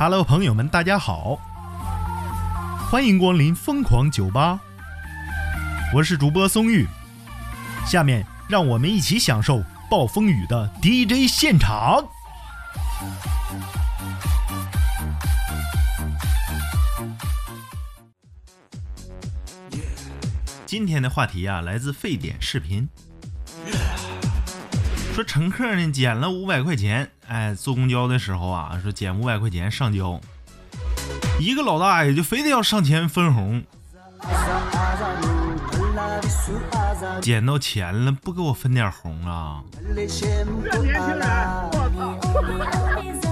Hello，朋友们，大家好，欢迎光临疯狂酒吧，我是主播松玉，下面让我们一起享受暴风雨的 DJ 现场。今天的话题啊，来自沸点视频。说乘客呢捡了五百块钱，哎，坐公交的时候啊，说捡五百块钱上交，一个老大爷就非得要上前分红，捡到钱了不给我分点红啊？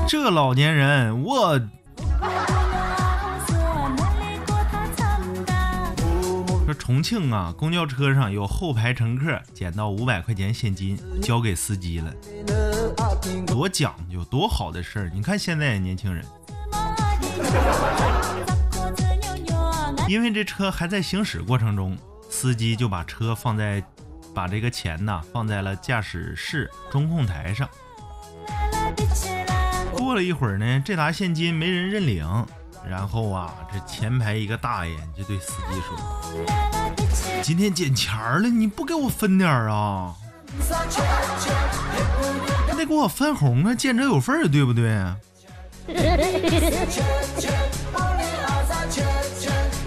这老年人我。重庆啊，公交车上有后排乘客捡到五百块钱现金，交给司机了，多讲究，多好的事儿！你看现在年轻人，因为这车还在行驶过程中，司机就把车放在，把这个钱呐放在了驾驶室中控台上。过了一会儿呢，这沓现金没人认领。然后啊，这前排一个大爷就对司机说：“今天捡钱了，你不给我分点啊？你得给我分红啊，见者有份儿，对不对？”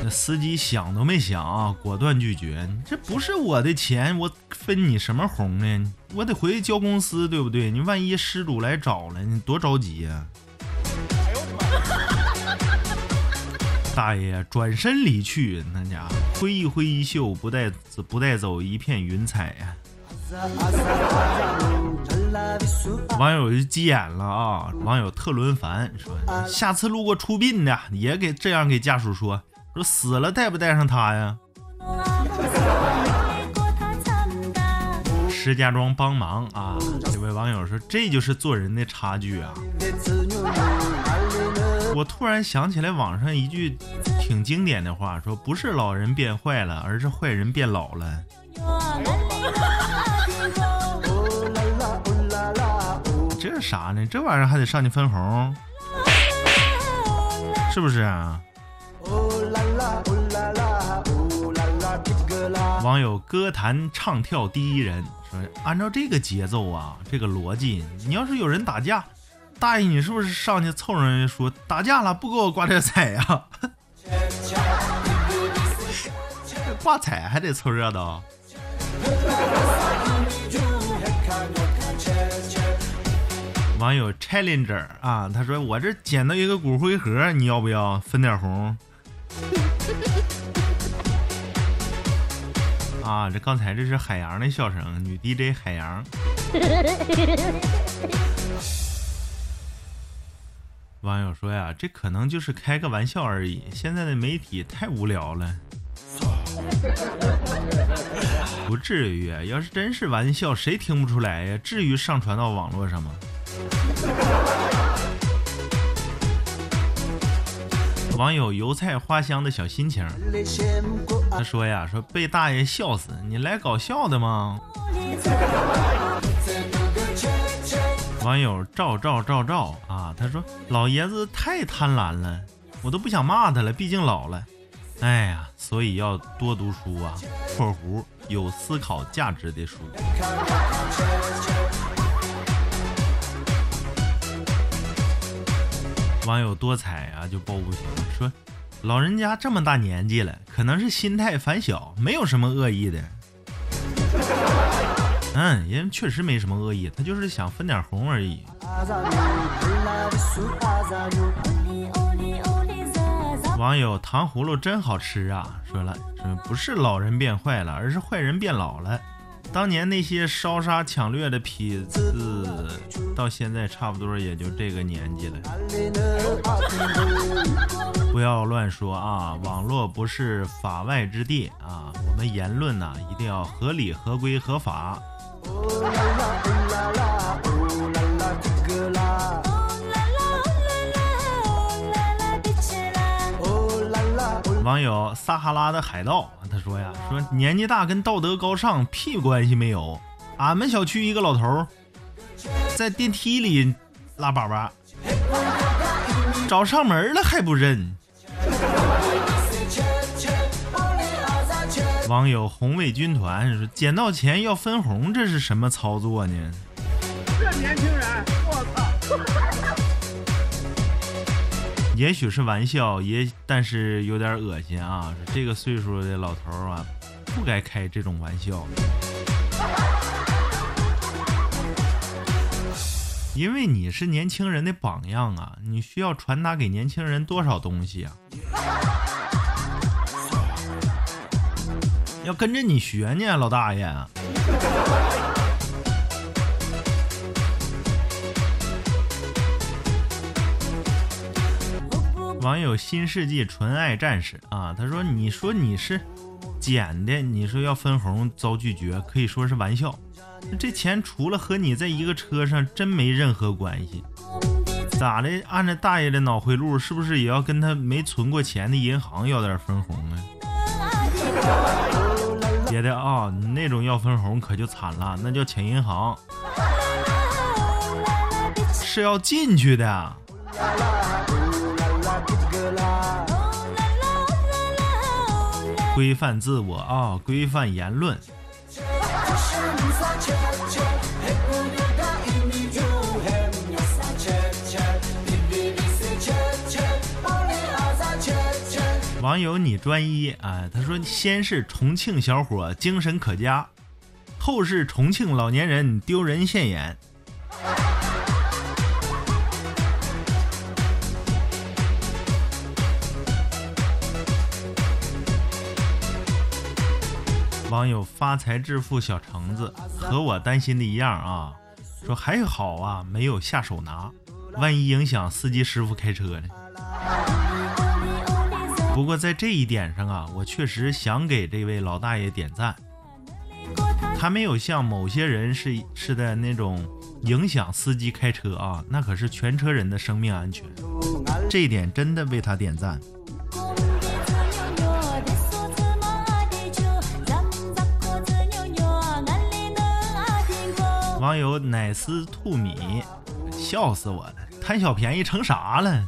那司机想都没想啊，果断拒绝：“这不是我的钱，我分你什么红呢？我得回去交公司，对不对？你万一失主来找了，你多着急呀！”大爷转身离去，那家伙挥一挥衣袖，不带不带走一片云彩呀！网友就急眼了啊！网友特伦凡说：“下次路过出殡的，也给这样给家属说，说死了带不带上他呀？”石家庄帮忙啊！这位网友说：“这就是做人的差距啊！”我突然想起来网上一句挺经典的话，说不是老人变坏了，而是坏人变老了。这是啥呢？这玩意儿还得上去分红，是不是啊？网友歌坛唱跳第一人说：“按照这个节奏啊，这个逻辑，你要是有人打架。”大爷，你是不是上去凑人说打架了，不给我挂这彩呀？挂彩还得凑热闹。网友 challenger 啊，他说我这捡到一个骨灰盒，你要不要分点红？啊，这刚才这是海洋的笑声，女 DJ 海洋。网友说呀，这可能就是开个玩笑而已。现在的媒体太无聊了，不至于。要是真是玩笑，谁听不出来呀？至于上传到网络上吗？网友油菜花香的小心情，他说呀，说被大爷笑死，你来搞笑的吗？网友赵赵赵赵啊，他说老爷子太贪婪了，我都不想骂他了，毕竟老了。哎呀，所以要多读书啊（括弧有思考价值的书）。网友多彩啊，就抱不平说，老人家这么大年纪了，可能是心态反小，没有什么恶意的。嗯，人确实没什么恶意，他就是想分点红而已。网友糖葫芦真好吃啊，说了，说不是老人变坏了，而是坏人变老了。当年那些烧杀抢掠的痞子，到现在差不多也就这个年纪了。不要乱说啊，网络不是法外之地啊，我们言论呢一定要合理、合规、合法。网友撒哈拉的海盗，他说呀，说年纪大跟道德高尚屁关系没有。俺们小区一个老头在电梯里拉粑粑。找上门了还不认？网友红卫军团说：“捡到钱要分红，这是什么操作呢？”这年轻人，我操！也许是玩笑，也但是有点恶心啊！这个岁数的老头啊，不该开这种玩笑。因为你是年轻人的榜样啊，你需要传达给年轻人多少东西啊？要跟着你学呢，老大爷。网友新世纪纯爱战士啊，他说：“你说你是捡的，你说要分红遭拒绝，可以说是玩笑。这钱除了和你在一个车上，真没任何关系。咋的？按照大爷的脑回路，是不是也要跟他没存过钱的银行要点分红啊？”的啊，你那种要分红可就惨了，那叫抢银行，是要进去的。规范自我啊，规范言论。网友你专一啊，他说先是重庆小伙精神可嘉，后是重庆老年人丢人现眼。网友发财致富小橙子和我担心的一样啊，说还好啊，没有下手拿，万一影响司机师傅开车呢？不过在这一点上啊，我确实想给这位老大爷点赞。他没有像某些人是是的那种影响司机开车啊，那可是全车人的生命安全。这一点真的为他点赞。网友奶丝兔米，笑死我了！贪小便宜成啥了？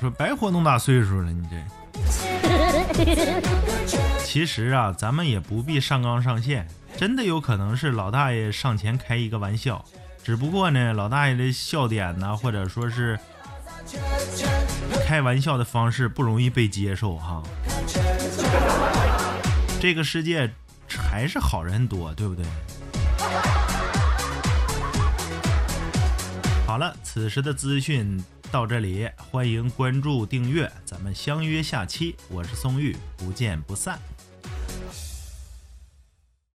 说白活那么大岁数了，你这。其实啊，咱们也不必上纲上线，真的有可能是老大爷上前开一个玩笑，只不过呢，老大爷的笑点呢，或者说是开玩笑的方式不容易被接受哈。这个世界还是好人多，对不对？好了，此时的资讯。到这里，欢迎关注订阅，咱们相约下期。我是宋玉，不见不散。